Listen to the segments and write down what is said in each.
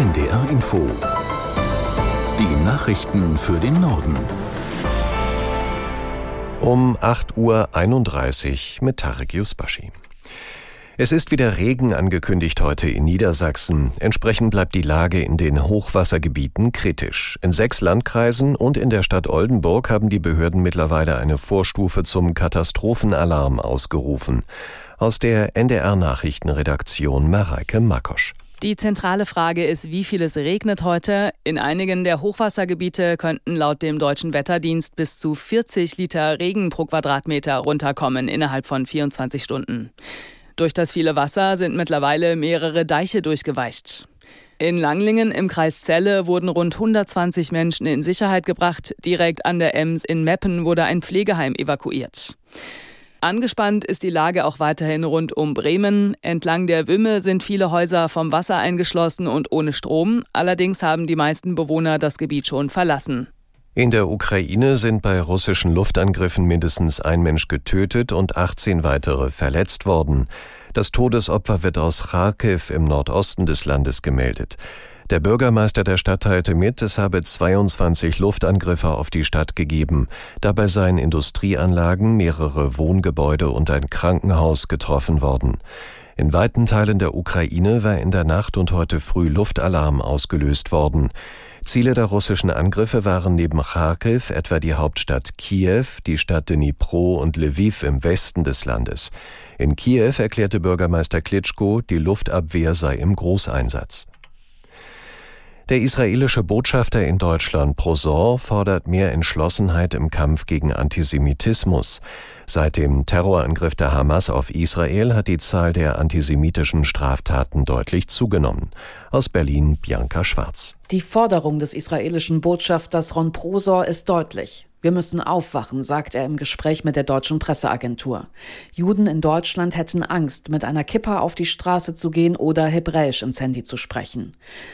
NDR Info. Die Nachrichten für den Norden. Um 8.31 Uhr mit Tarek Yusbashi. Es ist wieder Regen angekündigt heute in Niedersachsen. Entsprechend bleibt die Lage in den Hochwassergebieten kritisch. In sechs Landkreisen und in der Stadt Oldenburg haben die Behörden mittlerweile eine Vorstufe zum Katastrophenalarm ausgerufen. Aus der NDR Nachrichtenredaktion Mareike Makosch. Die zentrale Frage ist, wie viel es regnet heute. In einigen der Hochwassergebiete könnten laut dem deutschen Wetterdienst bis zu 40 Liter Regen pro Quadratmeter runterkommen innerhalb von 24 Stunden. Durch das viele Wasser sind mittlerweile mehrere Deiche durchgeweicht. In Langlingen im Kreis Celle wurden rund 120 Menschen in Sicherheit gebracht. Direkt an der Ems in Meppen wurde ein Pflegeheim evakuiert. Angespannt ist die Lage auch weiterhin rund um Bremen. Entlang der Wümme sind viele Häuser vom Wasser eingeschlossen und ohne Strom. Allerdings haben die meisten Bewohner das Gebiet schon verlassen. In der Ukraine sind bei russischen Luftangriffen mindestens ein Mensch getötet und 18 weitere verletzt worden. Das Todesopfer wird aus Kharkiv im Nordosten des Landes gemeldet. Der Bürgermeister der Stadt teilte mit, es habe 22 Luftangriffe auf die Stadt gegeben. Dabei seien Industrieanlagen, mehrere Wohngebäude und ein Krankenhaus getroffen worden. In weiten Teilen der Ukraine war in der Nacht und heute früh Luftalarm ausgelöst worden. Ziele der russischen Angriffe waren neben Kharkiv etwa die Hauptstadt Kiew, die Stadt Dnipro und Lviv im Westen des Landes. In Kiew erklärte Bürgermeister Klitschko, die Luftabwehr sei im Großeinsatz. Der israelische Botschafter in Deutschland Prosor fordert mehr Entschlossenheit im Kampf gegen Antisemitismus. Seit dem Terrorangriff der Hamas auf Israel hat die Zahl der antisemitischen Straftaten deutlich zugenommen. Aus Berlin Bianca Schwarz. Die Forderung des israelischen Botschafters Ron Prosor ist deutlich. Wir müssen aufwachen, sagt er im Gespräch mit der deutschen Presseagentur. Juden in Deutschland hätten Angst, mit einer Kippa auf die Straße zu gehen oder Hebräisch ins Handy zu sprechen.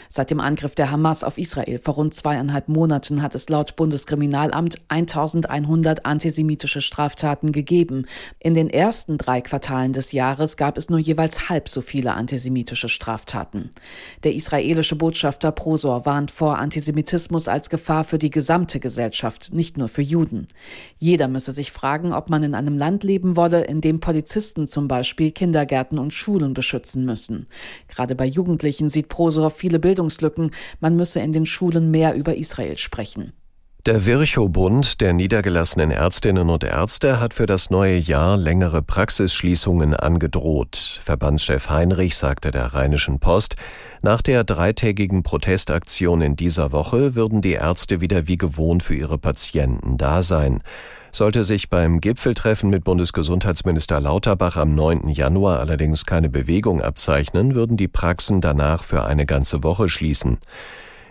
Seit dem Angriff der Hamas auf Israel vor rund zweieinhalb Monaten hat es laut Bundeskriminalamt 1100 antisemitische Straftaten gegeben. In den ersten drei Quartalen des Jahres gab es nur jeweils halb so viele antisemitische Straftaten. Der israelische Botschafter Prosor warnt vor Antisemitismus als Gefahr für die gesamte Gesellschaft, nicht nur für Juden. Jeder müsse sich fragen, ob man in einem Land leben wolle, in dem Polizisten zum Beispiel Kindergärten und Schulen beschützen müssen. Gerade bei Jugendlichen sieht Prosor viele Bildungslücken. Man müsse in den Schulen mehr über Israel sprechen. Der Virchow-Bund der niedergelassenen Ärztinnen und Ärzte hat für das neue Jahr längere Praxisschließungen angedroht. Verbandschef Heinrich sagte der Rheinischen Post, nach der dreitägigen Protestaktion in dieser Woche würden die Ärzte wieder wie gewohnt für ihre Patienten da sein. Sollte sich beim Gipfeltreffen mit Bundesgesundheitsminister Lauterbach am 9. Januar allerdings keine Bewegung abzeichnen, würden die Praxen danach für eine ganze Woche schließen.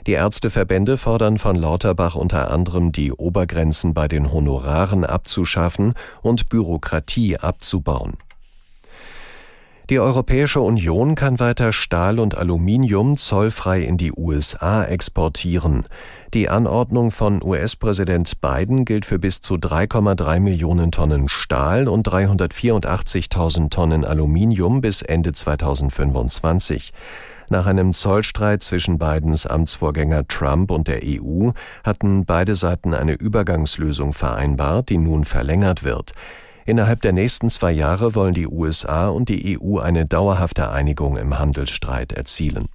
Die Ärzteverbände fordern von Lauterbach unter anderem, die Obergrenzen bei den Honoraren abzuschaffen und Bürokratie abzubauen. Die Europäische Union kann weiter Stahl und Aluminium zollfrei in die USA exportieren. Die Anordnung von US-Präsident Biden gilt für bis zu 3,3 Millionen Tonnen Stahl und 384.000 Tonnen Aluminium bis Ende 2025. Nach einem Zollstreit zwischen Bidens Amtsvorgänger Trump und der EU hatten beide Seiten eine Übergangslösung vereinbart, die nun verlängert wird. Innerhalb der nächsten zwei Jahre wollen die USA und die EU eine dauerhafte Einigung im Handelsstreit erzielen.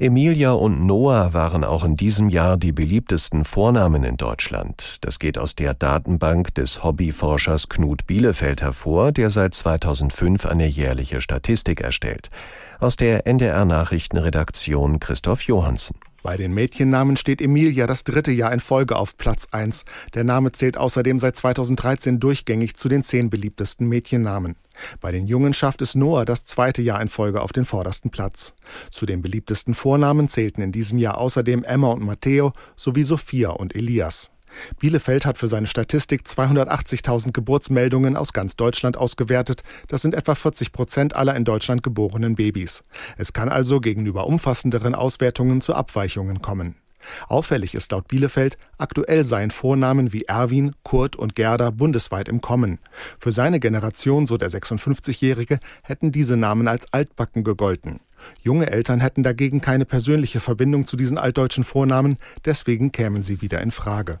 Emilia und Noah waren auch in diesem Jahr die beliebtesten Vornamen in Deutschland. Das geht aus der Datenbank des Hobbyforschers Knut Bielefeld hervor, der seit 2005 eine jährliche Statistik erstellt. Aus der NDR Nachrichtenredaktion Christoph Johansen. Bei den Mädchennamen steht Emilia das dritte Jahr in Folge auf Platz 1. Der Name zählt außerdem seit 2013 durchgängig zu den zehn beliebtesten Mädchennamen. Bei den Jungen schafft es Noah das zweite Jahr in Folge auf den vordersten Platz. Zu den beliebtesten Vornamen zählten in diesem Jahr außerdem Emma und Matteo sowie Sophia und Elias. Bielefeld hat für seine Statistik 280.000 Geburtsmeldungen aus ganz Deutschland ausgewertet. Das sind etwa 40 Prozent aller in Deutschland geborenen Babys. Es kann also gegenüber umfassenderen Auswertungen zu Abweichungen kommen. Auffällig ist laut Bielefeld, aktuell seien Vornamen wie Erwin, Kurt und Gerda bundesweit im Kommen. Für seine Generation, so der 56-Jährige, hätten diese Namen als altbacken gegolten. Junge Eltern hätten dagegen keine persönliche Verbindung zu diesen altdeutschen Vornamen, deswegen kämen sie wieder in Frage.